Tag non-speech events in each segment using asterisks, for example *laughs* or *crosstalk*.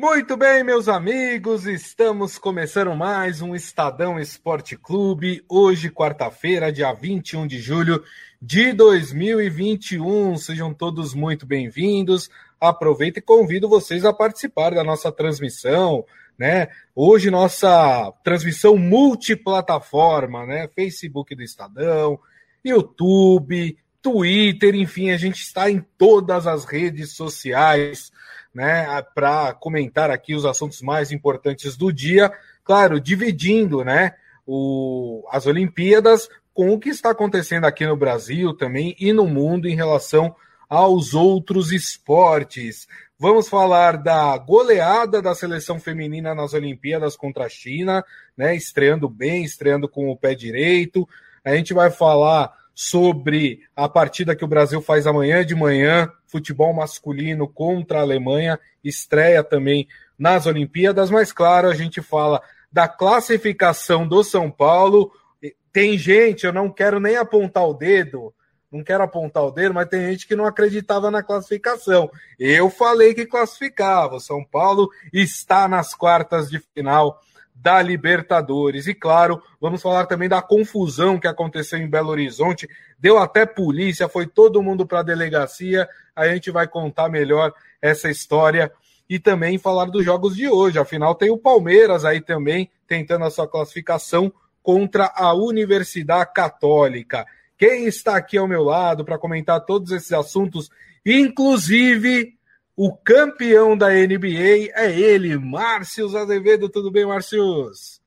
Muito bem, meus amigos, estamos começando mais um Estadão Esporte Clube. Hoje, quarta-feira, dia 21 de julho de 2021. Sejam todos muito bem-vindos. Aproveito e convido vocês a participar da nossa transmissão, né? Hoje, nossa transmissão multiplataforma, né? Facebook do Estadão, YouTube, Twitter, enfim, a gente está em todas as redes sociais né, para comentar aqui os assuntos mais importantes do dia, claro, dividindo, né, o, as Olimpíadas com o que está acontecendo aqui no Brasil também e no mundo em relação aos outros esportes. Vamos falar da goleada da seleção feminina nas Olimpíadas contra a China, né, estreando bem, estreando com o pé direito. A gente vai falar sobre a partida que o Brasil faz amanhã de manhã, futebol masculino contra a Alemanha, estreia também nas Olimpíadas, mas claro, a gente fala da classificação do São Paulo. Tem gente, eu não quero nem apontar o dedo, não quero apontar o dedo, mas tem gente que não acreditava na classificação. Eu falei que classificava. O São Paulo está nas quartas de final da Libertadores. E claro, vamos falar também da confusão que aconteceu em Belo Horizonte. Deu até polícia, foi todo mundo para a delegacia. A gente vai contar melhor essa história e também falar dos jogos de hoje. Afinal, tem o Palmeiras aí também tentando a sua classificação contra a Universidade Católica. Quem está aqui ao meu lado para comentar todos esses assuntos, inclusive o campeão da NBA é ele, Márcio Azevedo. Tudo bem, Márcios?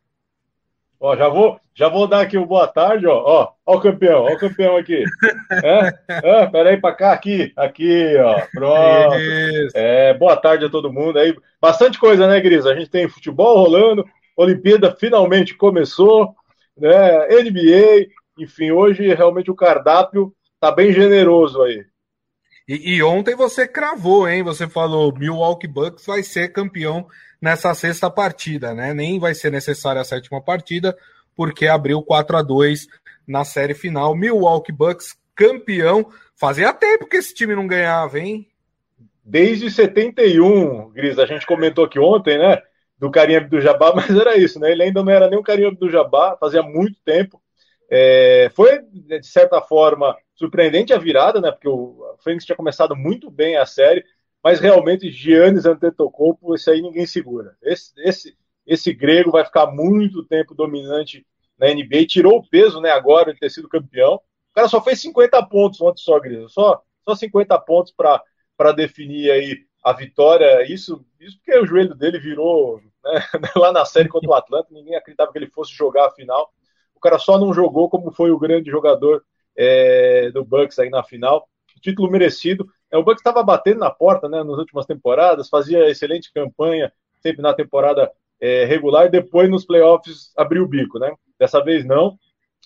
Ó, já vou, já vou dar aqui o boa tarde, ó. Ó, ó o campeão, ó o campeão aqui. é? É, peraí pra cá, aqui, aqui, ó. Pronto. Isso. É, boa tarde a todo mundo aí. Bastante coisa, né, Gris? A gente tem futebol rolando, Olimpíada finalmente começou, né? NBA, enfim, hoje realmente o cardápio tá bem generoso aí. E, e, ontem você cravou, hein? Você falou Milwaukee Bucks vai ser campeão nessa sexta partida, né? Nem vai ser necessária a sétima partida, porque abriu 4 a 2 na série final. Milwaukee Bucks campeão. Fazia tempo que esse time não ganhava, hein? Desde 71, Gris, a gente comentou aqui ontem, né? Do Carinha do Jabá, *laughs* mas era isso, né? Ele ainda não era nem o Carinha do Jabá, fazia muito tempo. É, foi, de certa forma, surpreendente a virada, né? Porque o Fênix tinha começado muito bem a série, mas realmente Giannis Antetokounmpo, esse aí ninguém segura. Esse, esse, esse grego vai ficar muito tempo dominante na NBA, tirou o peso, né? Agora de ter sido campeão. O cara só fez 50 pontos ontem só, Grisa. Só, só 50 pontos para definir aí a vitória. Isso, isso porque o joelho dele virou né, *laughs* lá na série contra o Atlanta. Ninguém acreditava que ele fosse jogar a final. O cara só não jogou como foi o grande jogador é, do Bucks aí na final. Título merecido. É, o Bucks estava batendo na porta né, nas últimas temporadas, fazia excelente campanha, sempre na temporada é, regular, e depois nos playoffs abriu o bico. Né? Dessa vez não.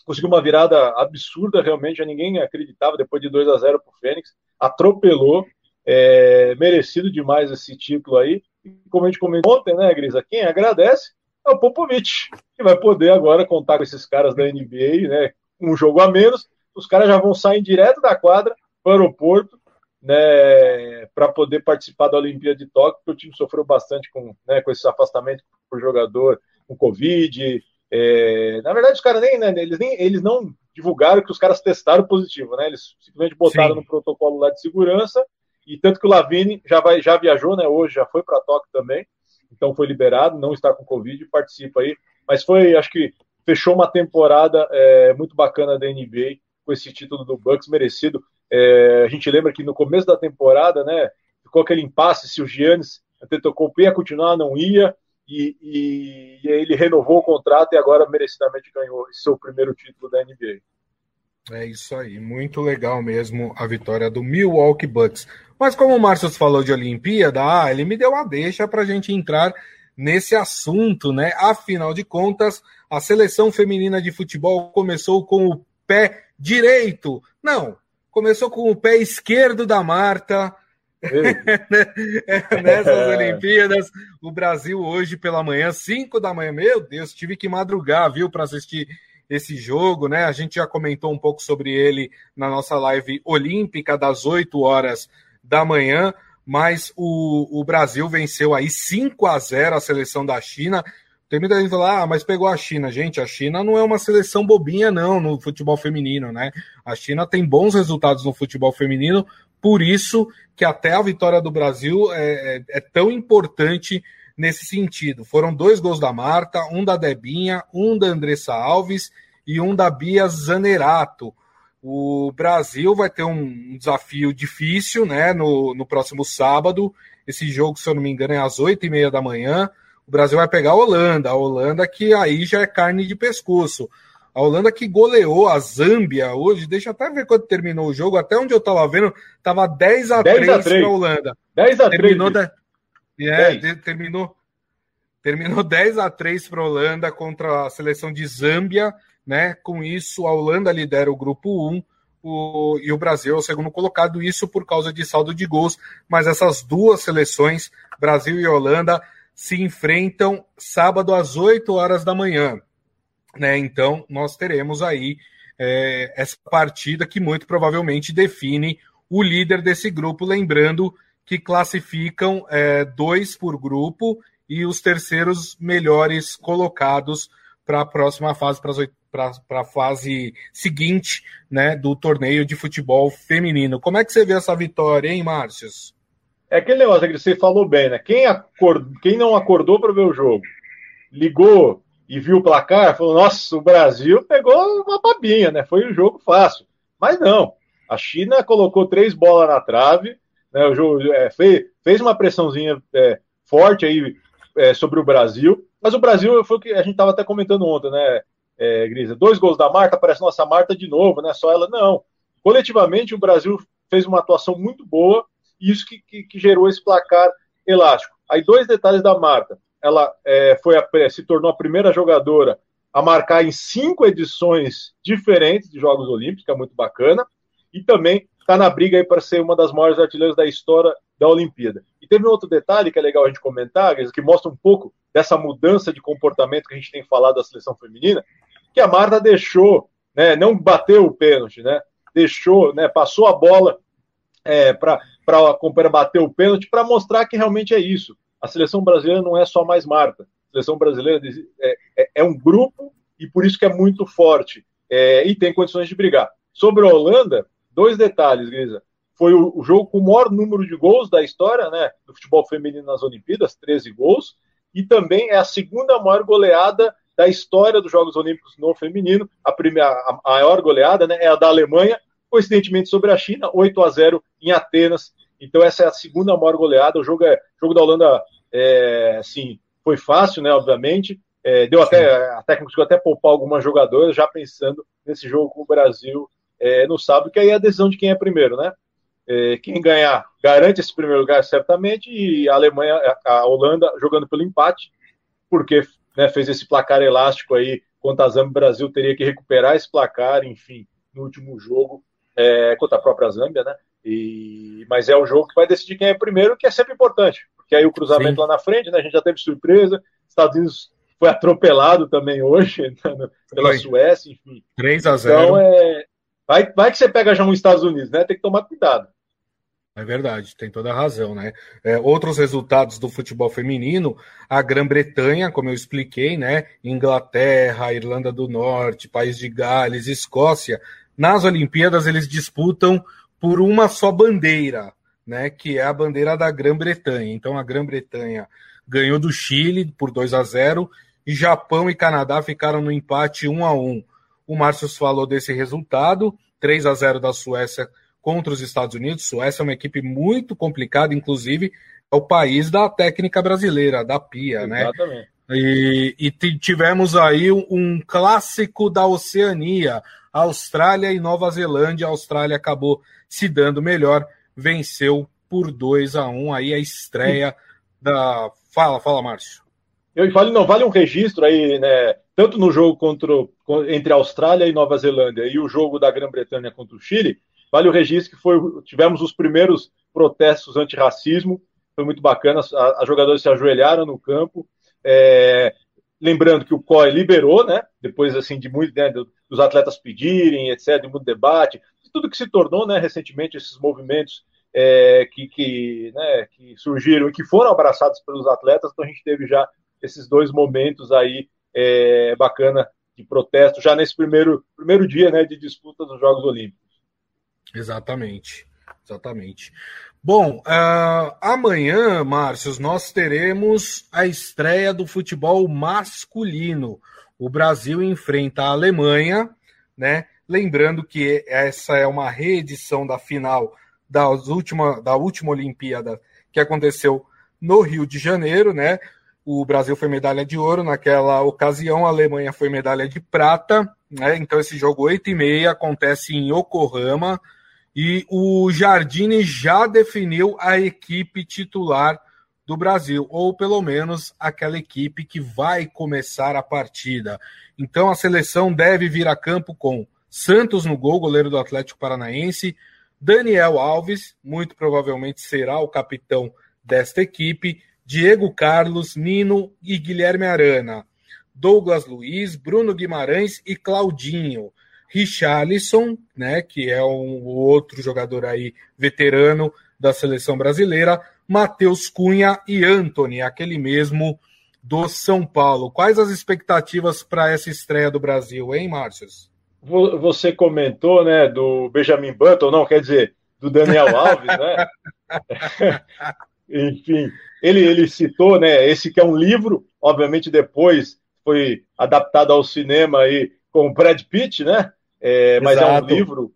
Conseguiu uma virada absurda, realmente, já ninguém acreditava, depois de 2 a 0 para o Fênix. Atropelou, é, merecido demais esse título aí. Como a gente comentou ontem, né, Grisa? Quem agradece é o Popovich, que vai poder agora contar com esses caras da NBA, né? Um jogo a menos, os caras já vão sair direto da quadra para o aeroporto, né, para poder participar da Olimpíada de Tóquio, porque o time sofreu bastante com, né, com esse afastamento por jogador, com Covid. É, na verdade, os caras nem, né, eles nem, eles não divulgaram que os caras testaram positivo, né? Eles simplesmente botaram Sim. no protocolo lá de segurança e tanto que o Lavini já vai, já viajou, né? Hoje já foi para Tóquio também, então foi liberado, não está com Covid, participa aí. Mas foi, acho que fechou uma temporada é, muito bacana da NBA com esse título do Bucks merecido. É, a gente lembra que no começo da temporada, né, ficou aquele impasse se o Giannis Antetokounmpo ia continuar, não ia, e, e, e, ele renovou o contrato e agora merecidamente ganhou seu primeiro título da NBA. É isso aí, muito legal mesmo a vitória do Milwaukee Bucks. Mas como o Márcio falou de Olimpíada, ah, ele me deu a deixa para a gente entrar nesse assunto, né? Afinal de contas, a seleção feminina de futebol começou com o pé direito. Não, começou com o pé esquerdo da Marta. *laughs* Nessas *laughs* Olimpíadas, o Brasil hoje pela manhã, 5 da manhã, meu Deus, tive que madrugar, viu, para assistir esse jogo, né? A gente já comentou um pouco sobre ele na nossa live olímpica das 8 horas da manhã, mas o, o Brasil venceu aí 5 a 0 a seleção da China. Tem muita gente falando, ah, mas pegou a China. Gente, a China não é uma seleção bobinha, não, no futebol feminino, né? A China tem bons resultados no futebol feminino, por isso que até a vitória do Brasil é, é, é tão importante nesse sentido. Foram dois gols da Marta, um da Debinha, um da Andressa Alves e um da Bia Zanerato. O Brasil vai ter um desafio difícil né, no, no próximo sábado. Esse jogo, se eu não me engano, é às oito e meia da manhã. O Brasil vai pegar a Holanda. A Holanda que aí já é carne de pescoço. A Holanda que goleou a Zâmbia hoje, deixa eu até ver quando terminou o jogo, até onde eu estava vendo, estava 10 a 10 3 para a Holanda. 10 a 3. Terminou, da... é, terminou, terminou *laughs* 10 a 3 para a Holanda contra a seleção de Zâmbia, né? Com isso, a Holanda lidera o grupo 1 o, e o Brasil é o segundo colocado, isso por causa de saldo de gols, mas essas duas seleções, Brasil e Holanda, se enfrentam sábado às 8 horas da manhã. Né? Então, nós teremos aí é, essa partida que muito provavelmente define o líder desse grupo, lembrando que classificam é, dois por grupo e os terceiros melhores colocados para a próxima fase, para a fase seguinte né, do torneio de futebol feminino. Como é que você vê essa vitória, hein, Márcios? É aquele negócio que você falou bem, né? Quem. Quem não acordou para ver o jogo, ligou e viu o placar, falou: nossa, o Brasil pegou uma babinha, né? Foi um jogo fácil. Mas não. A China colocou três bolas na trave, né? O jogo é, fez, fez uma pressãozinha é, forte aí é, sobre o Brasil. Mas o Brasil foi o que a gente estava até comentando ontem, né, é, Grisa? Dois gols da Marta, parece nossa Marta de novo, né? Só ela, não. Coletivamente, o Brasil fez uma atuação muito boa isso que, que, que gerou esse placar elástico. Aí, dois detalhes da Marta ela é, foi a, se tornou a primeira jogadora a marcar em cinco edições diferentes de Jogos Olímpicos, que é muito bacana, e também está na briga para ser uma das maiores artilheiras da história da Olimpíada. E teve um outro detalhe que é legal a gente comentar, que mostra um pouco dessa mudança de comportamento que a gente tem falado da seleção feminina, que a Marta deixou, né, não bateu o pênalti, né, deixou, né, passou a bola é, para bater o pênalti para mostrar que realmente é isso a seleção brasileira não é só mais Marta. A seleção brasileira é, é, é um grupo e por isso que é muito forte é, e tem condições de brigar. Sobre a Holanda, dois detalhes, Grisa. Foi o, o, jogo com o maior número de gols da história, né, do futebol feminino nas Olimpíadas, 13 gols, e também é a segunda maior goleada da história dos Jogos Olímpicos no feminino. A, primeira, a maior goleada né, é a da Alemanha, coincidentemente sobre a China, 8 a 0 em Atenas, então essa é a segunda maior goleada. O jogo, é, o jogo da Holanda, é, assim, foi fácil, né? Obviamente. É, deu até a técnica conseguiu até poupar algumas jogadoras, já pensando nesse jogo com o Brasil é, no sábado, que aí é a decisão de quem é primeiro, né? É, quem ganhar garante esse primeiro lugar certamente e a Alemanha, a Holanda jogando pelo empate, porque né, fez esse placar elástico aí contra a Zâmbia, o Brasil teria que recuperar esse placar, enfim, no último jogo é, contra a própria Zâmbia, né? E, mas é o jogo que vai decidir quem é primeiro, que é sempre importante, porque aí o cruzamento Sim. lá na frente, né, a gente já teve surpresa, Estados Unidos foi atropelado também hoje *laughs* né, pela foi. Suécia, enfim. 3 a 0 Então, é, vai, vai que você pega já um Estados Unidos, né? Tem que tomar cuidado. É verdade, tem toda a razão, né? É, outros resultados do futebol feminino, a Grã-Bretanha, como eu expliquei, né? Inglaterra, Irlanda do Norte, País de Gales, Escócia, nas Olimpíadas eles disputam por uma só bandeira, né, que é a bandeira da Grã-Bretanha. Então a Grã-Bretanha ganhou do Chile por 2 a 0 e Japão e Canadá ficaram no empate 1 a 1. O Márcio falou desse resultado, 3 a 0 da Suécia contra os Estados Unidos. Suécia é uma equipe muito complicada, inclusive é o país da técnica brasileira, da PIA, né? Exatamente. né? E, e tivemos aí um clássico da Oceania, Austrália e Nova Zelândia. A Austrália acabou se dando melhor, venceu por 2 a 1 aí a estreia da. Fala, fala, Márcio. Eu falo, não, vale um registro aí, né? Tanto no jogo contra, entre Austrália e Nova Zelândia e o jogo da Grã-Bretanha contra o Chile, vale o registro que foi, tivemos os primeiros protestos antirracismo, foi muito bacana, as jogadores se ajoelharam no campo, é, lembrando que o COI liberou, né? Depois assim de muito né, dos atletas pedirem, etc, de muito debate, tudo que se tornou, né, recentemente esses movimentos é, que, que, né, que surgiram e que foram abraçados pelos atletas. Então a gente teve já esses dois momentos aí é, bacana de protesto já nesse primeiro, primeiro dia né, de disputa dos Jogos Olímpicos. Exatamente, exatamente. Bom, uh, amanhã, Márcio, nós teremos a estreia do futebol masculino. O Brasil enfrenta a Alemanha, né? Lembrando que essa é uma reedição da final das última, da última Olimpíada que aconteceu no Rio de Janeiro, né? O Brasil foi medalha de ouro naquela ocasião, a Alemanha foi medalha de prata, né? Então esse jogo 8 e meia acontece em Yokohama e o Jardine já definiu a equipe titular do Brasil, ou pelo menos aquela equipe que vai começar a partida. Então a seleção deve vir a campo com Santos no gol, goleiro do Atlético Paranaense, Daniel Alves, muito provavelmente será o capitão desta equipe, Diego Carlos, Nino e Guilherme Arana, Douglas Luiz, Bruno Guimarães e Claudinho. Richarlison, né, que é um outro jogador aí veterano da seleção brasileira, Matheus Cunha e Anthony, aquele mesmo do São Paulo. Quais as expectativas para essa estreia do Brasil, hein, Márcios? Você comentou, né, do Benjamin Button, não, quer dizer, do Daniel Alves, né? *laughs* Enfim, ele, ele citou, né, esse que é um livro, obviamente depois foi adaptado ao cinema aí com o Brad Pitt, né? É, mas é um livro,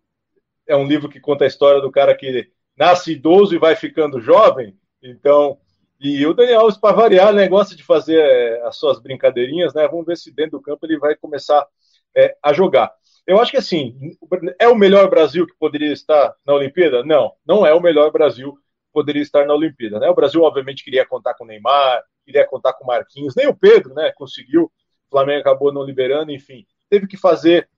é um livro que conta a história do cara que nasce idoso e vai ficando jovem. Então, e o Daniel Alves, para variar, né, gosta de fazer é, as suas brincadeirinhas, né? Vamos ver se dentro do campo ele vai começar é, a jogar. Eu acho que assim, é o melhor Brasil que poderia estar na Olimpíada? Não, não é o melhor Brasil que poderia estar na Olimpíada. Né? O Brasil, obviamente, queria contar com o Neymar, queria contar com o Marquinhos, nem o Pedro né, conseguiu, o Flamengo acabou não liberando, enfim, teve que fazer,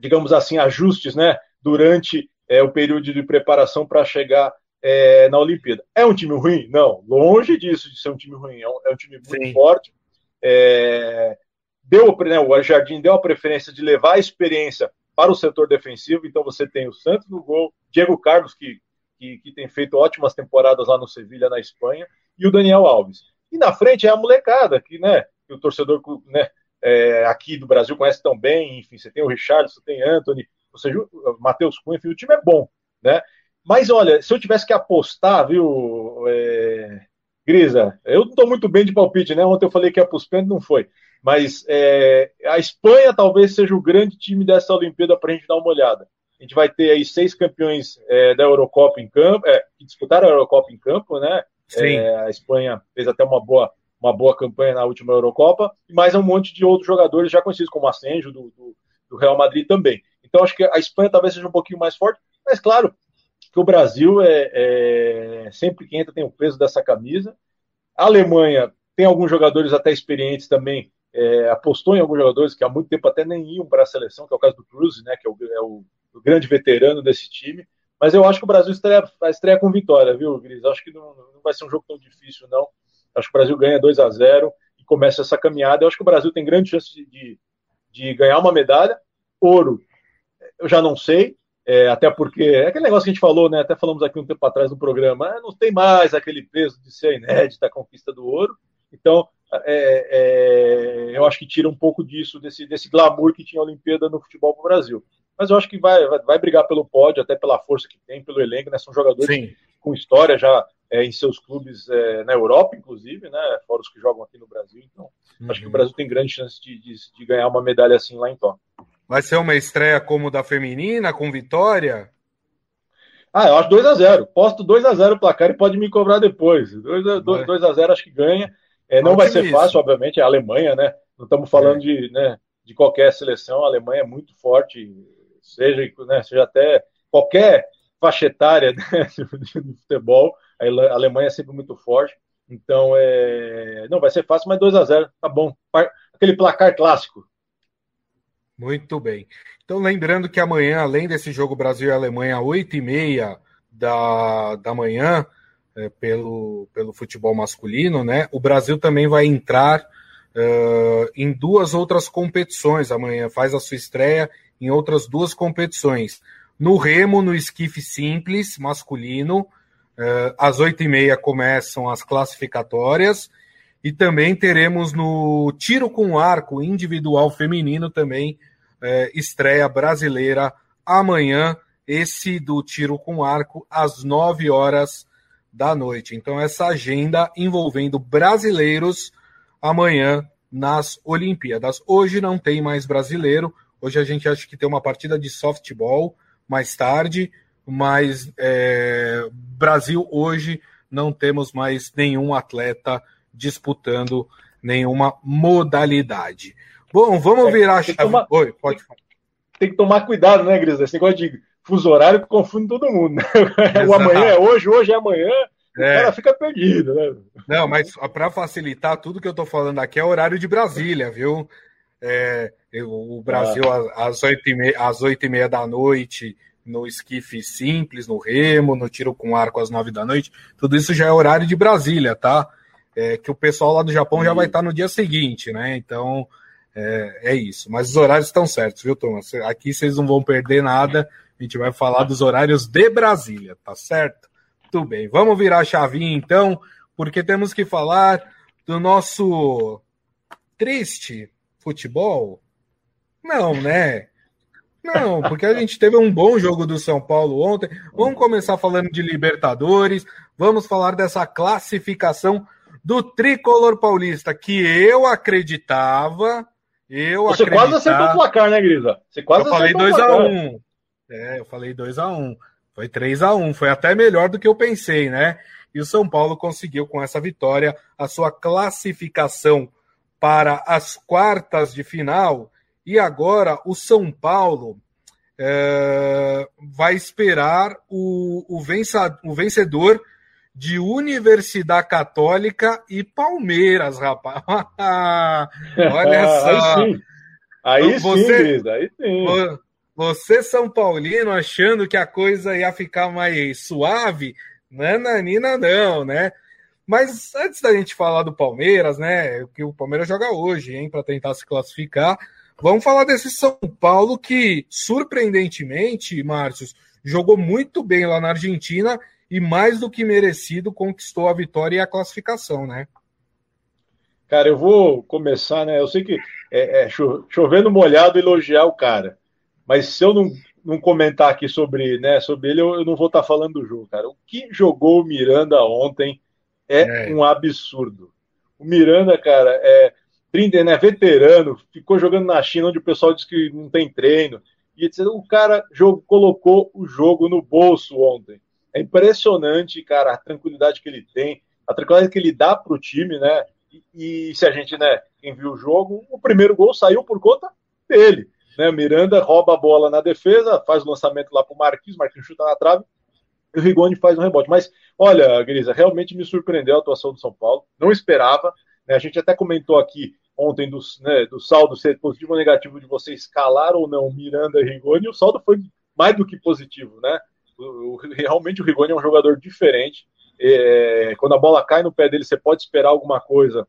digamos assim, ajustes né, durante é, o período de preparação para chegar é, na Olimpíada. É um time ruim? Não, longe disso de ser um time ruim, é um, é um time muito Sim. forte. É, deu, né, o Jardim deu a preferência de levar a experiência para o setor defensivo, então você tem o Santos no gol, Diego Carlos, que, que, que tem feito ótimas temporadas lá no Sevilha, na Espanha, e o Daniel Alves. E na frente é a molecada, que, né, que o torcedor né, é, aqui do Brasil conhece tão bem, enfim, você tem o Richard, você tem Anthony, você o Matheus Cunha, enfim, o time é bom, né? Mas olha, se eu tivesse que apostar, viu, é... Grisa, eu não estou muito bem de palpite, né? Ontem eu falei que ia para os pênaltis, não foi. Mas é, a Espanha talvez seja o grande time dessa Olimpíada para a gente dar uma olhada. A gente vai ter aí seis campeões é, da Eurocopa em campo, é, que disputaram a Eurocopa em campo, né? É, a Espanha fez até uma boa, uma boa campanha na última Eurocopa, mais um monte de outros jogadores já conhecidos, como Asenjo, do, do, do Real Madrid também. Então acho que a Espanha talvez seja um pouquinho mais forte, mas claro que o Brasil é, é sempre que entra tem o peso dessa camisa. A Alemanha tem alguns jogadores até experientes também é, apostou em alguns jogadores que há muito tempo até nem iam para a seleção, que é o caso do Cruz, né, que é o, é o, o, grande veterano desse time. Mas eu acho que o Brasil estreia, vai estrear com vitória, viu, Gris? Acho que não, não, vai ser um jogo tão difícil, não. Acho que o Brasil ganha 2 a 0 e começa essa caminhada. Eu acho que o Brasil tem grande chance de, de, ganhar uma medalha. Ouro, eu já não sei, é, até porque é aquele negócio que a gente falou, né? Até falamos aqui um tempo atrás no programa, ah, não tem mais aquele peso de ser inédita a conquista do ouro. Então, é, é, eu acho que tira um pouco disso, desse, desse glamour que tinha a Olimpíada no futebol no Brasil. Mas eu acho que vai, vai, vai, brigar pelo pódio, até pela força que tem, pelo elenco, né? São jogadores Sim. com história já é, em seus clubes é, na Europa, inclusive, né? Fora os que jogam aqui no Brasil. Então, uhum. acho que o uhum. Brasil tem grande chance de, de, de ganhar uma medalha assim lá em Tóquio. Vai ser uma estreia como da feminina, com vitória? Ah, eu acho 2 a 0 Posto 2 a 0 o placar e pode me cobrar depois. 2 a 0 acho que ganha. É, não vai ser fácil, obviamente, é a Alemanha, né? Não estamos falando é. de, né, de qualquer seleção, a Alemanha é muito forte, seja, né, seja até qualquer faixa etária *laughs* né, do futebol, a Alemanha é sempre muito forte. Então, é... não vai ser fácil, mas 2 a 0 tá bom. Aquele placar clássico. Muito bem. Então, lembrando que amanhã, além desse jogo Brasil e Alemanha, 8h30 da, da manhã, é, pelo, pelo futebol masculino, né? O Brasil também vai entrar uh, em duas outras competições amanhã, faz a sua estreia em outras duas competições. No remo, no esquife simples masculino, Uh, às oito e meia começam as classificatórias e também teremos no tiro com arco individual feminino também uh, estreia brasileira amanhã. Esse do tiro com arco às nove horas da noite. Então essa agenda envolvendo brasileiros amanhã nas Olimpíadas. Hoje não tem mais brasileiro. Hoje a gente acha que tem uma partida de softball mais tarde, mas é, Brasil hoje não temos mais nenhum atleta disputando nenhuma modalidade. Bom, vamos é, virar a chave. Tomar, Oi, pode falar. Tem que tomar cuidado, né, Gris? Esse negócio de fuso horário que confunde todo mundo. Né? *laughs* O amanhã é hoje, hoje é amanhã. É. O cara fica perdido, né? Não, mas para facilitar, tudo que eu estou falando aqui é horário de Brasília, viu? É, o Brasil ah. às oito e meia, às oito e meia da noite, no esquife simples, no remo, no tiro com arco às nove da noite, tudo isso já é horário de Brasília, tá? É, que o pessoal lá do Japão já vai estar no dia seguinte, né? Então é, é, isso. Mas os horários estão certos, viu, Thomas? Aqui vocês não vão perder nada. A gente vai falar dos horários de Brasília, tá certo? Tudo bem. Vamos virar a chavinha então, porque temos que falar do nosso triste futebol. Não, né? Não, porque a gente teve um bom jogo do São Paulo ontem. Vamos começar falando de Libertadores. Vamos falar dessa classificação do tricolor paulista que eu acreditava. Eu Você acreditava, quase acertou o placar, né, Grisa? Você quase eu falei 2x1. Um. É, eu falei 2x1. Um. Foi 3x1. Um. Foi até melhor do que eu pensei, né? E o São Paulo conseguiu, com essa vitória, a sua classificação para as quartas de final e agora o São Paulo é, vai esperar o, o, vença, o vencedor de Universidade Católica e Palmeiras, rapaz. *laughs* Olha *laughs* só. Aí sim, aí você, sim, aí sim. Você, São Paulino, achando que a coisa ia ficar mais suave, nananina não, né? Mas antes da gente falar do Palmeiras, né? Que o Palmeiras joga hoje, hein, para tentar se classificar. Vamos falar desse São Paulo que, surpreendentemente, Márcio, jogou muito bem lá na Argentina e mais do que merecido conquistou a vitória e a classificação, né? Cara, eu vou começar, né? Eu sei que é, é chovendo molhado elogiar o cara, mas se eu não, não comentar aqui sobre, né, sobre ele, eu, eu não vou estar tá falando do jogo, cara. O que jogou o Miranda ontem é, é. um absurdo. O Miranda, cara, é, 30, né, veterano, ficou jogando na China, onde o pessoal diz que não tem treino. E o cara colocou o jogo no bolso ontem. É impressionante, cara, a tranquilidade que ele tem, a tranquilidade que ele dá para o time, né? E, e, se a gente, né, quem viu o jogo, o primeiro gol saiu por conta dele. Né? Miranda rouba a bola na defesa, faz o lançamento lá para o Marquinhos, Marquinhos chuta na trave, e o Rigoni faz um rebote. Mas, olha, Grisa, realmente me surpreendeu a atuação do São Paulo, não esperava. Né? A gente até comentou aqui ontem do, né, do saldo ser positivo ou negativo de você escalar ou não Miranda e Rigoni, o saldo foi mais do que positivo, né? O, o, realmente o Rigoni é um jogador diferente. É, quando a bola cai no pé dele, você pode esperar alguma coisa.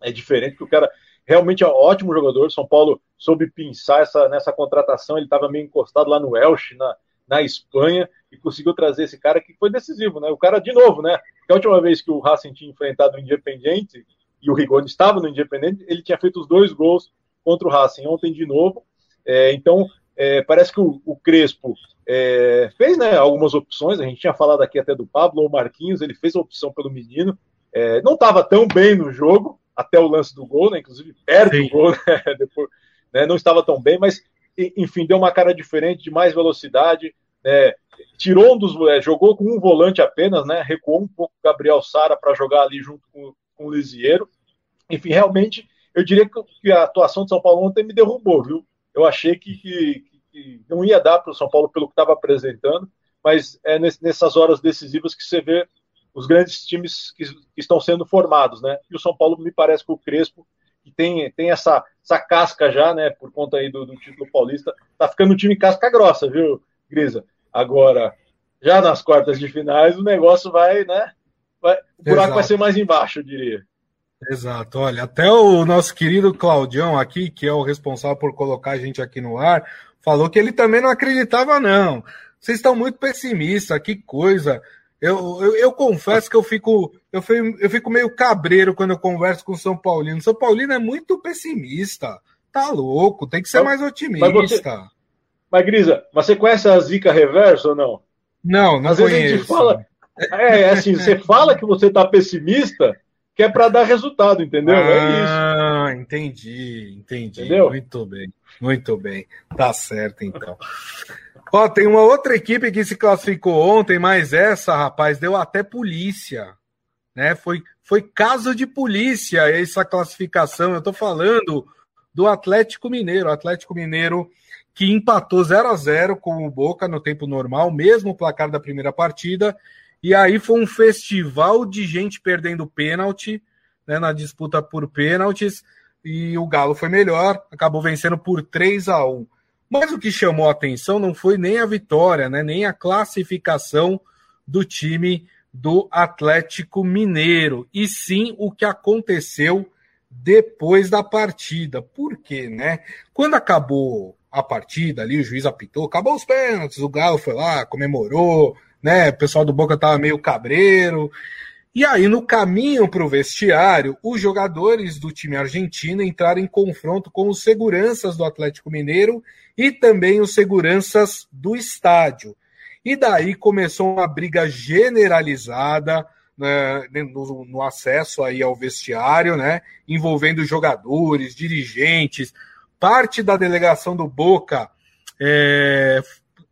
É diferente, porque o cara realmente é um ótimo jogador. São Paulo soube pensar essa, nessa contratação. Ele estava meio encostado lá no Elche, na, na Espanha, e conseguiu trazer esse cara que foi decisivo, né? O cara, de novo, né? Que a última vez que o Racing tinha enfrentado o Independiente, e o Rigoni estava no Independente, ele tinha feito os dois gols contra o Racing ontem de novo. É, então, é, parece que o, o Crespo é, fez né, algumas opções. A gente tinha falado aqui até do Pablo ou Marquinhos, ele fez a opção pelo menino. É, não estava tão bem no jogo, até o lance do gol, né, inclusive perto Sim. do gol, *laughs* né, depois, né, não estava tão bem, mas enfim, deu uma cara diferente, de mais velocidade. Né, tirou um dos. É, jogou com um volante apenas, né? Recuou um pouco o Gabriel Sara para jogar ali junto com, com o Lisieiro. Enfim, realmente, eu diria que a atuação de São Paulo ontem me derrubou, viu? Eu achei que, que, que não ia dar para o São Paulo pelo que estava apresentando, mas é nessas horas decisivas que você vê os grandes times que, estão sendo formados, né? E o São Paulo me parece que o Crespo, que tem, tem essa, essa casca já, né? Por conta aí do, do título paulista, tá ficando um time casca grossa, viu, Grisa? Agora, já nas quartas de finais, o negócio vai, né? Vai, o buraco Exato. vai ser mais embaixo, eu diria. Exato, olha, até o nosso querido Claudião aqui, que é o responsável por colocar a gente aqui no ar, falou que ele também não acreditava, não. Vocês estão muito pessimistas, que coisa. Eu, eu, eu, confesso que eu fico, eu, fico, eu fico meio cabreiro quando eu converso com o São Paulino. São Paulino é muito pessimista. Tá louco, tem que ser mais otimista. Mas, você, mas Grisa, mas você conhece a zica reversa ou não? Não, não Às conheço. vezes a gente fala. É, é assim, você fala que você tá pessimista, que é para dar resultado, entendeu? Ah, é isso. Entendi, entendi. Entendeu? Muito bem, muito bem. Tá certo, então. Ó, tem uma outra equipe que se classificou ontem, mas essa, rapaz, deu até polícia. Né? Foi, foi caso de polícia essa classificação. Eu tô falando do Atlético Mineiro. O Atlético Mineiro que empatou 0 a 0 com o Boca no tempo normal, mesmo placar da primeira partida. E aí foi um festival de gente perdendo pênalti, né, na disputa por pênaltis, e o Galo foi melhor, acabou vencendo por 3 a 1. Mas o que chamou a atenção não foi nem a vitória, né, nem a classificação do time do Atlético Mineiro, e sim o que aconteceu depois da partida. Por quê, né? Quando acabou a partida ali, o juiz apitou, acabou os pênaltis, o Galo foi lá, comemorou, né? O pessoal do Boca tava meio cabreiro. E aí, no caminho para o vestiário, os jogadores do time argentino entraram em confronto com os seguranças do Atlético Mineiro e também os seguranças do estádio. E daí começou uma briga generalizada né, no, no, acesso aí ao vestiário, né, envolvendo jogadores, dirigentes, parte da delegação do Boca. É,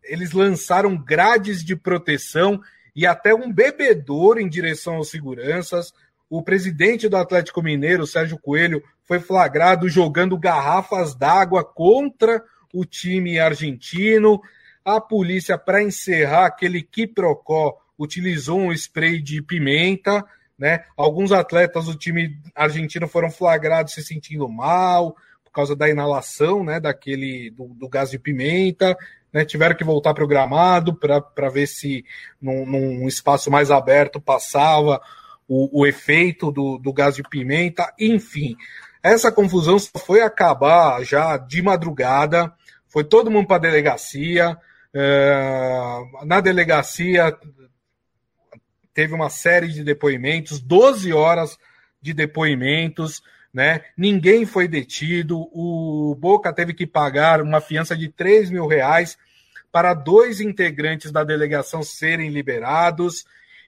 eles lançaram grades de proteção e até um bebedouro em direção aos seguranças. O presidente do Atlético Mineiro, Sérgio Coelho, foi flagrado jogando garrafas d'água contra o time argentino. A polícia, para encerrar aquele quiprocó, utilizou um spray de pimenta. Né? Alguns atletas do time argentino foram flagrados se sentindo mal por causa da inalação né, daquele do, do gás de pimenta né, tiveram que voltar para o gramado para ver se num, num, espaço mais aberto passava o, o efeito do, do, gás de pimenta, enfim. Essa confusão só foi acabar já de madrugada, foi todo mundo para a delegacia. É, na delegacia teve uma série de depoimentos, 12 horas de depoimentos né? Ninguém foi detido. O Boca teve que pagar uma fiança de 3 mil reais para dois integrantes da delegação serem liberados.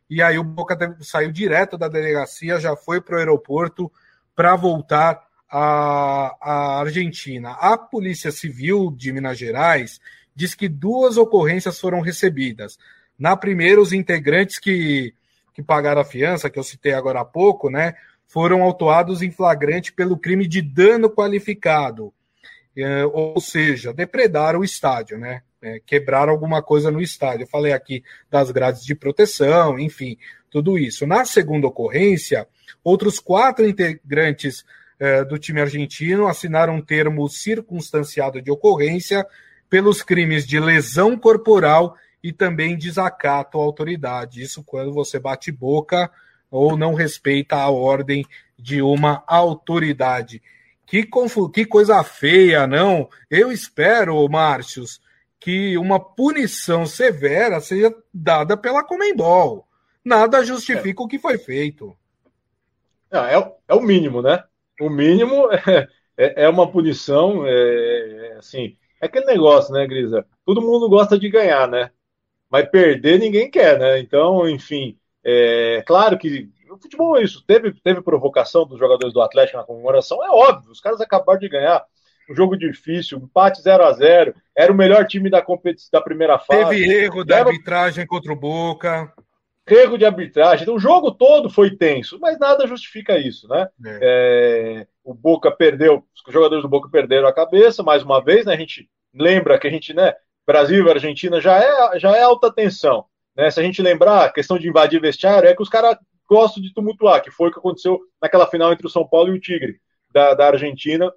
E aí o Boca saiu direto da delegacia, já foi para o aeroporto para voltar à, à Argentina. A Polícia Civil de Minas Gerais diz que duas ocorrências foram recebidas. Na primeira, os integrantes que, que pagaram a fiança, que eu citei agora há pouco, né? Foram autuados em flagrante pelo crime de dano qualificado, é, ou seja, depredaram o estádio, né? É, alguma coisa no estádio. Eu falei aqui das grades de proteção, enfim, tudo isso. Na segunda ocorrência, outros quatro integrantes é, do time argentino assinaram um termo circunstanciado de ocorrência pelos crimes de lesão corporal e também desacato à autoridade. Isso quando você bate boca ou não respeita a ordem de uma autoridade. Que, confu que coisa feia, não? Eu espero, Márcios, que uma punição severa seja dada pela Comembol. Nada justifica é. o que foi feito. É, é, é, o mínimo, né? O mínimo *laughs* é, é, é uma punição, é, é, assim, é aquele negócio, né, Grisa? Todo mundo gosta de ganhar, né? Mas perder ninguém quer, né? Então, enfim, é claro que o futebol é isso. Teve, teve provocação dos jogadores do Atlético na comemoração, é óbvio. Os caras acabaram de ganhar um jogo difícil, empate 0 a 0 Era o melhor time da competição da primeira fase. Teve erro da arbitragem contra o Boca. Erro de arbitragem. Então, o jogo todo foi tenso, mas nada justifica isso, né? É. É, o Boca perdeu, os jogadores do Boca perderam a cabeça mais uma vez, né? A gente lembra que a gente, né? Brasil e Argentina já é, já é alta tensão. Né? Se a gente lembrar, a questão de invadir vestiário é que os caras gostam de tumultuar, que foi o que aconteceu naquela final entre o São Paulo e o Tigre, da, da Argentina,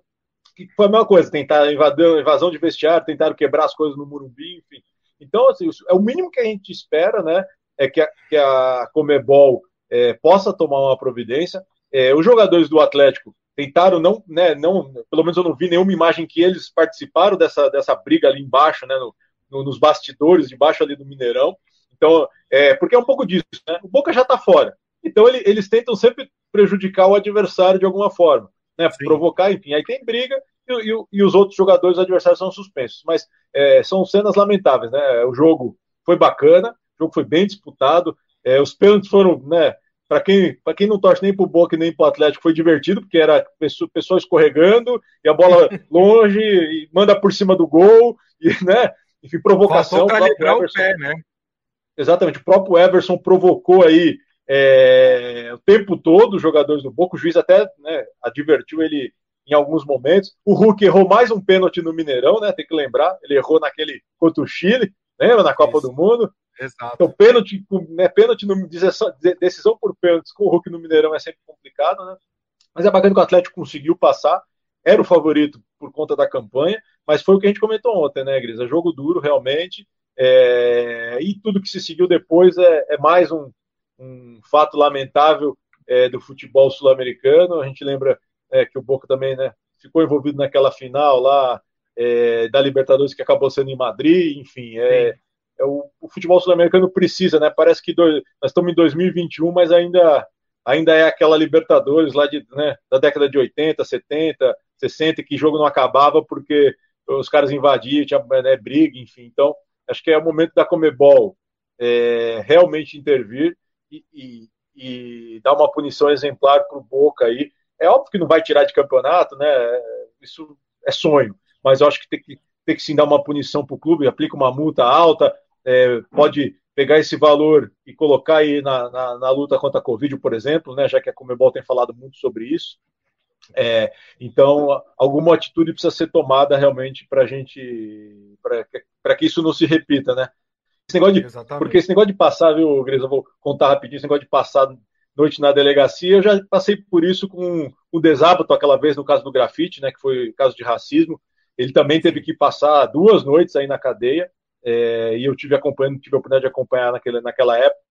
que foi a mesma coisa, tentar invadir, invasão de vestiário, tentaram quebrar as coisas no Murumbi, enfim. Então, assim, é o mínimo que a gente espera, né? É que a, que a Comebol é, possa tomar uma providência. É, os jogadores do Atlético tentaram não, né, não, pelo menos eu não vi nenhuma imagem que eles participaram dessa, dessa briga ali embaixo, né, no, no, nos bastidores, debaixo ali do Mineirão. Então, é, porque é um pouco disso, né? O Boca já está fora. Então, ele, eles tentam sempre prejudicar o adversário de alguma forma, né? Sim. Provocar, enfim. Aí tem briga e, e, e, os outros jogadores adversários são suspensos. Mas é, são cenas lamentáveis, né? O jogo foi bacana, o jogo foi bem disputado, é, os pênaltis foram, né? Para quem, quem não torce nem para o Boca nem para o Atlético, foi divertido, porque era pessoa, pessoa escorregando e a bola *laughs* longe e manda por cima do gol, e, né? Enfim, provocação. Para livrar o pé, né? Exatamente, o próprio Everson provocou aí é, o tempo todo os jogadores do Boca, o juiz até né, advertiu ele em alguns momentos. O Hulk errou mais um pênalti no Mineirão, né? Tem que lembrar, ele errou naquele contra o Chile, lembra, na Copa Isso. do Mundo. Exato. Então, pênalti, né, pênalti no, decisão por pênaltis com o Hulk no Mineirão é sempre complicado, né? Mas é bacana que o Atlético conseguiu passar, era o favorito por conta da campanha, mas foi o que a gente comentou ontem, né, Gris? É jogo duro, realmente. É, e tudo que se seguiu depois é, é mais um, um, fato lamentável é, do futebol sul-americano. A gente lembra é, que o Boca também né, ficou envolvido naquela final lá é, da Libertadores que acabou sendo em Madrid, enfim. É, é o, o, futebol sul-americano precisa, né? Parece que nós estamos em 2021, mas ainda, ainda é aquela Libertadores lá de, né, da década de 80, 70, 60, que jogo não acabava porque os caras invadiam, tinha né, briga, enfim. Então, acho que é o momento da Comebol é, realmente intervir e, e, e, dar uma punição exemplar para o Boca aí. É óbvio que não vai tirar de campeonato, né? Isso é sonho, mas eu acho que tem que, tem que sim dar uma punição para o clube, aplica uma multa alta, é, pode pegar esse valor e colocar aí na, na, na, luta contra a Covid, por exemplo, né, já que a Comebol tem falado muito sobre isso. É, então, alguma atitude precisa ser tomada realmente para a gente, para que isso não se repita, né? Esse negócio de, porque esse negócio de passar, viu, eu vou contar rapidinho, esse negócio de passar noite na delegacia, eu já passei por isso com o Desábato aquela vez no caso do grafite, né, que foi caso de racismo. Ele também teve que passar duas noites aí na cadeia, é, e eu tive acompanhando, tive a oportunidade de acompanhar naquele, naquela época.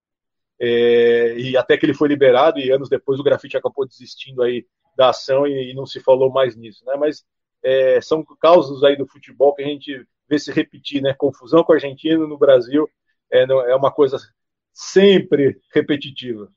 É, e até que ele foi liberado, e anos depois o grafite acabou desistindo aí da ação e, e não se falou mais nisso, né? Mas é, são causas aí do futebol que a gente vê se repetir, né? Confusão com o argentino no Brasil é, é uma coisa sempre repetitiva.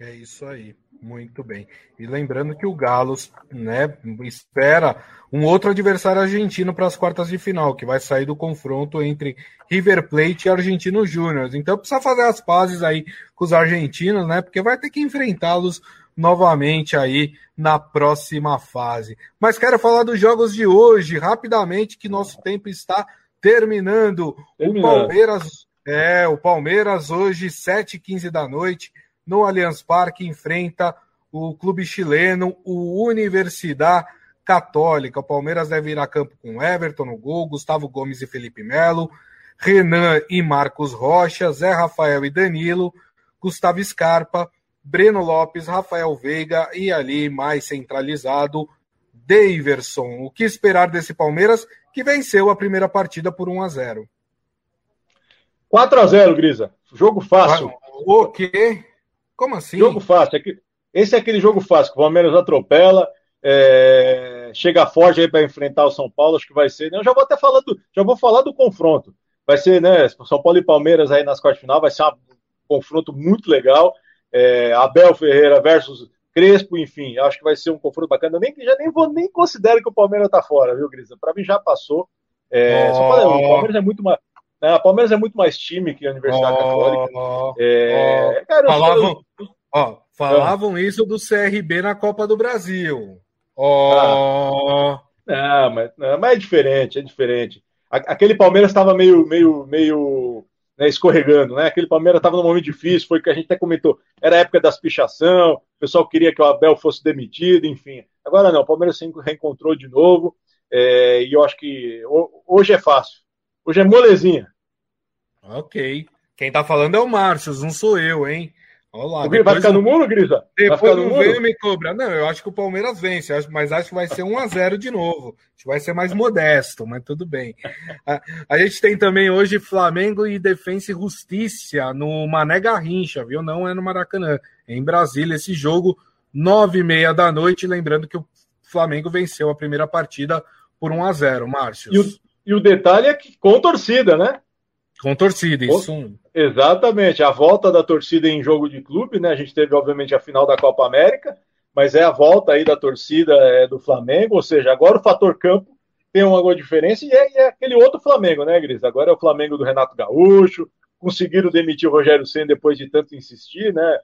É isso aí, muito bem. E lembrando que o Galo né, espera um outro adversário argentino para as quartas de final, que vai sair do confronto entre River Plate e Argentino Júnior. Então precisa fazer as pazes aí com os argentinos, né? Porque vai ter que enfrentá-los novamente aí na próxima fase. Mas quero falar dos jogos de hoje, rapidamente, que nosso tempo está terminando. terminando. O Palmeiras, é, o Palmeiras hoje, 7h15 da noite, no Allianz Parque, enfrenta o clube chileno, o Universidade Católica. O Palmeiras deve ir a campo com Everton no gol, Gustavo Gomes e Felipe Melo, Renan e Marcos Rocha, Zé Rafael e Danilo, Gustavo Scarpa, Breno Lopes, Rafael Veiga e ali mais centralizado, Daverson. O que esperar desse Palmeiras que venceu a primeira partida por 1 a 0? 4 a 0, Grisa. Jogo fácil. O quê? Como assim? Jogo fácil. Esse é aquele jogo fácil que o Palmeiras atropela, é... chega forte aí para enfrentar o São Paulo, acho que vai ser. Eu já vou até falar do, já vou falar do confronto. Vai ser, né, São Paulo e Palmeiras aí nas quartas de final, vai ser um confronto muito legal é, Abel Ferreira versus Crespo, enfim, acho que vai ser um confronto bacana. Nem, já nem vou nem considero que o Palmeiras tá fora, viu, Grisa? Para mim já passou. É, oh. o Palmeiras é muito mais. Né, a Palmeiras é muito mais time que a Universidade oh. Católica. É, oh. cara, falavam, eu... ó, falavam isso do CRB na Copa do Brasil. Ó. Ah. Não, mas, não, mas é diferente, é diferente. Aquele Palmeiras estava meio, meio, meio né, escorregando, né? Aquele Palmeiras estava num momento difícil, foi o que a gente até comentou. Era a época das pichação, o pessoal queria que o Abel fosse demitido, enfim. Agora não, o Palmeiras se reencontrou de novo, é, e eu acho que hoje é fácil. Hoje é molezinha. Ok. Quem tá falando é o Márcio, não sou eu, hein? Olá, vai ficar no muro, Grisa? Depois não veio me cobrar. Não, eu acho que o Palmeiras vence, mas acho que vai ser 1 a 0 de novo. Acho que vai ser mais modesto, mas tudo bem. A, a gente tem também hoje Flamengo e Defensa e Justiça no Mané Garrincha, viu? Não é no Maracanã, é em Brasília esse jogo, nove e meia da noite. Lembrando que o Flamengo venceu a primeira partida por 1 a 0 Márcio. E o, e o detalhe é que com torcida, né? Com torcida, isso. Exatamente, a volta da torcida em jogo de clube, né? A gente teve, obviamente, a final da Copa América, mas é a volta aí da torcida é, do Flamengo, ou seja, agora o fator campo tem uma diferença e é, é, aquele outro Flamengo, né, Gris? Agora é o Flamengo do Renato Gaúcho, conseguiram demitir o Rogério Senna depois de tanto insistir, né?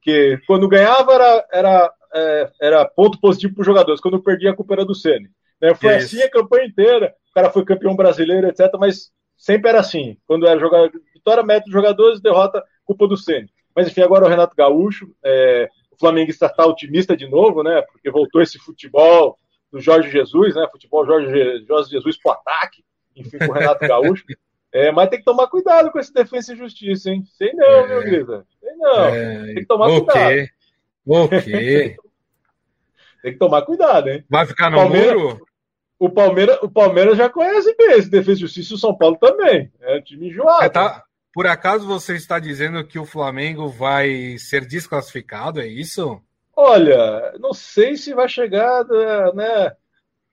Que quando ganhava era, era, é, era ponto positivo para os jogadores, quando perdia a culpa era do Senna. Né? Foi assim a campanha inteira, o cara foi campeão brasileiro, etc., mas sempre era assim. Quando era jogador, vitória, meta dos jogadores, derrota, culpa do Senna. Mas enfim, agora o Renato Gaúcho, é, o Flamengo está otimista de novo, né? Porque voltou esse futebol do Jorge Jesus, né? Futebol Jorge, Jorge Jesus pro ataque, enfim, com o Renato Gaúcho. *laughs* É, mas tem que tomar cuidado com esse defesa e justiça, hein? Sei não, é, meu Grisa. Sei não. É, tem que tomar okay, cuidado. Ok. *laughs* tem que tomar cuidado, hein? Vai ficar no Palmeiras, muro? O Palmeiras, o Palmeiras já conhece bem esse defesa e justiça e o São Paulo também. É um time enjoado. É, tá, por acaso você está dizendo que o Flamengo vai ser desclassificado, é isso? Olha, não sei se vai chegar, né?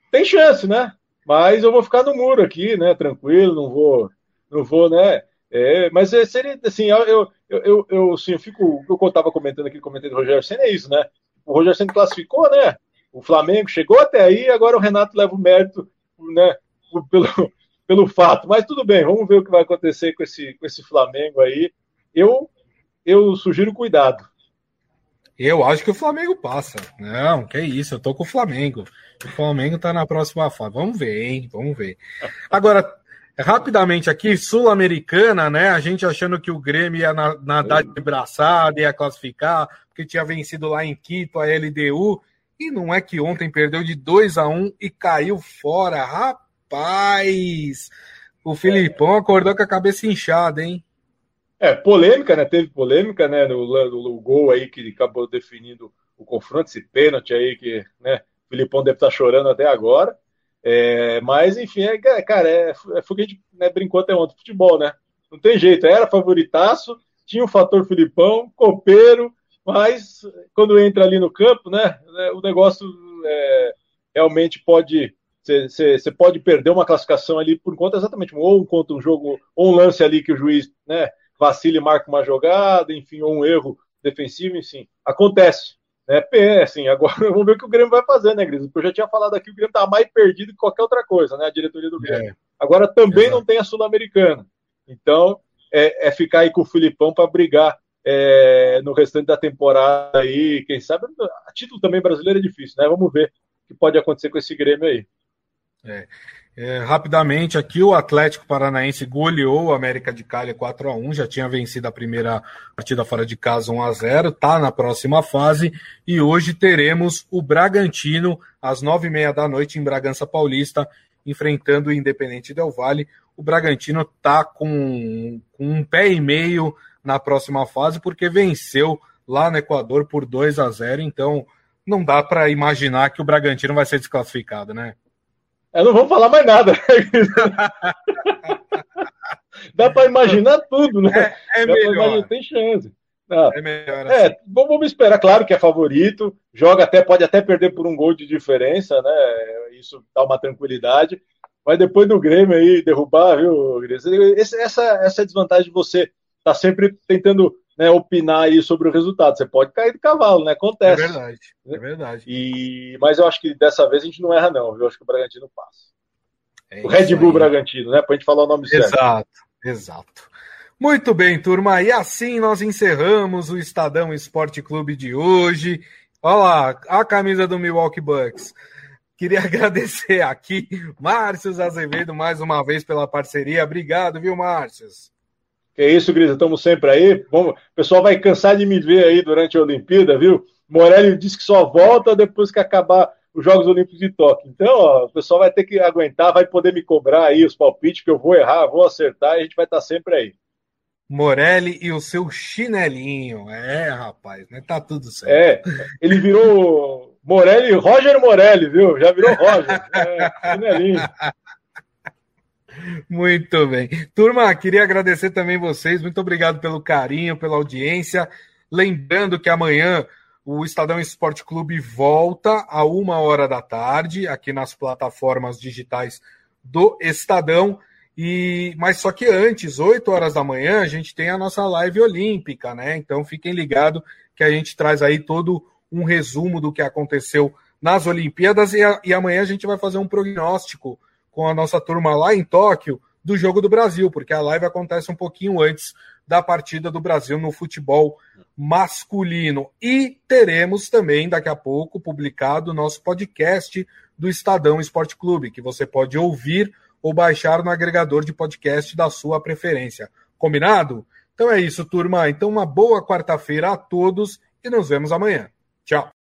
Tem chance, né? Mas eu vou ficar no muro aqui, né? Tranquilo, não vou, não vou, né? É, mas é, seria assim, eu, eu, eu, eu, assim, eu fico, o que eu estava comentando aqui, comentando do Rogério Senna é isso, né? O Rogério Senna classificou, né? O Flamengo chegou até aí, agora o Renato leva o mérito, né? Pelo, *laughs* pelo fato. Mas tudo bem, vamos ver o que vai acontecer com esse, com esse Flamengo aí. Eu, eu sugiro cuidado. Eu acho que o Flamengo passa. Não, que isso, eu tô com o Flamengo. O Flamengo tá na próxima fase. Vamos ver, hein? Vamos ver. Agora, rapidamente aqui, Sul-Americana, né? A gente achando que o Grêmio ia nadar de braçada, ia classificar, porque tinha vencido lá em Quito a LDU. E não é que ontem perdeu de 2 a 1 e caiu fora. Rapaz! O Filipão acordou com a cabeça inchada, hein? É, polêmica, né? Teve polêmica, né? No, no, no, gol aí que acabou definindo o confronto, esse pênalti aí que, né? O Filipão deve estar chorando até agora. É, mas, enfim, é, cara, é, é foi que a gente né, brincou até ontem, futebol, né? Não tem jeito, era favoritaço, tinha o fator Filipão, copeiro, mas quando entra ali no campo, né? né o negócio é, realmente pode. Você pode perder uma classificação ali por conta exatamente, ou contra um jogo, ou um lance ali que o juiz, né? vacile e marca uma jogada, enfim, ou um erro defensivo, enfim, acontece. Né? Assim, agora *laughs* vamos ver o que o Grêmio vai fazer, né, Gris? Porque eu já tinha falado aqui, o Grêmio está mais perdido que qualquer outra coisa, né? A diretoria do Grêmio. É. Agora também Exato. não tem a Sul-Americana. Então, é, é, ficar aí com o Filipão para brigar é, no restante da temporada aí, quem sabe, a título também brasileiro é difícil, né? Vamos ver o que pode acontecer com esse Grêmio aí. É. É, rapidamente aqui, o Atlético Paranaense goleou o América de Cali 4 a 1 já tinha vencido a primeira partida fora de casa 1 a 0 está na próxima fase, e hoje teremos o Bragantino às nove e meia da noite em Bragança Paulista, enfrentando o Independente Del Vale. O Bragantino está com, com um pé e meio na próxima fase, porque venceu lá no Equador por 2 a 0 então não dá para imaginar que o Bragantino vai ser desclassificado, né? Eu não vou falar mais nada. *laughs* Dá para imaginar tudo, né? É, é melhor. Imaginar, tem chance. Não. É melhor. É, assim. É, vamos esperar, claro que é favorito, joga até, pode até perder por um gol de diferença, né? Isso dá uma tranquilidade. Mas depois do Grêmio aí derrubar, viu, essa, essa desvantagem de você tá sempre tentando né, opinar aí sobre o resultado. Você pode cair do cavalo, né? Acontece. É verdade, é verdade. E, mas eu acho que dessa vez a gente não erra, não. Eu acho que o Bragantino passa. É o Red Bull aí. Bragantino, né? Pra gente falar o nome certo. Exato, exato. Muito bem, turma. E assim nós encerramos o Estadão Esporte Clube de hoje. Olha lá, a camisa do Milwaukee Bucks. Queria *laughs* agradecer aqui, Márcio Azevedo, mais uma vez pela parceria. Obrigado, viu, Márcio? Que é isso, Grisa, estamos sempre aí. Vamos, o pessoal vai cansar de me ver aí durante a Olimpíada, viu? Morelli disse que só volta depois que acabar os Jogos Olímpicos de Tóquio. Então, ó, o pessoal vai ter que aguentar, vai poder me cobrar aí os palpites, que eu vou errar, vou acertar e a gente vai estar sempre aí. Morelli e o seu chinelinho. É, rapaz, né? Tá tudo certo. É, ele virou Morelli, Roger Morelli, viu? Já virou Roger. *laughs* É, chinelinho. Muito bem. Turma, queria agradecer também vocês. Muito obrigado pelo carinho, pela audiência. Lembrando que amanhã o Estadão Esporte Clube volta a uma hora da tarde, aqui nas plataformas digitais do Estadão. E, mas só que antes, 8 horas da manhã, a gente tem a nossa live olímpica, né? Então fiquem ligados que a gente traz aí todo um resumo do que aconteceu nas Olimpíadas e, a, e amanhã a gente vai fazer um prognóstico com a nossa turma lá em Tóquio do jogo do Brasil, porque a live acontece um pouquinho antes da partida do Brasil no futebol masculino. E teremos também daqui a pouco publicado o nosso podcast do Estadão Esporte Clube, que você pode ouvir ou baixar no agregador de podcast da sua preferência. Combinado? Então é isso, turma. Então, uma boa quarta-feira a todos e nos vemos amanhã. Tchau.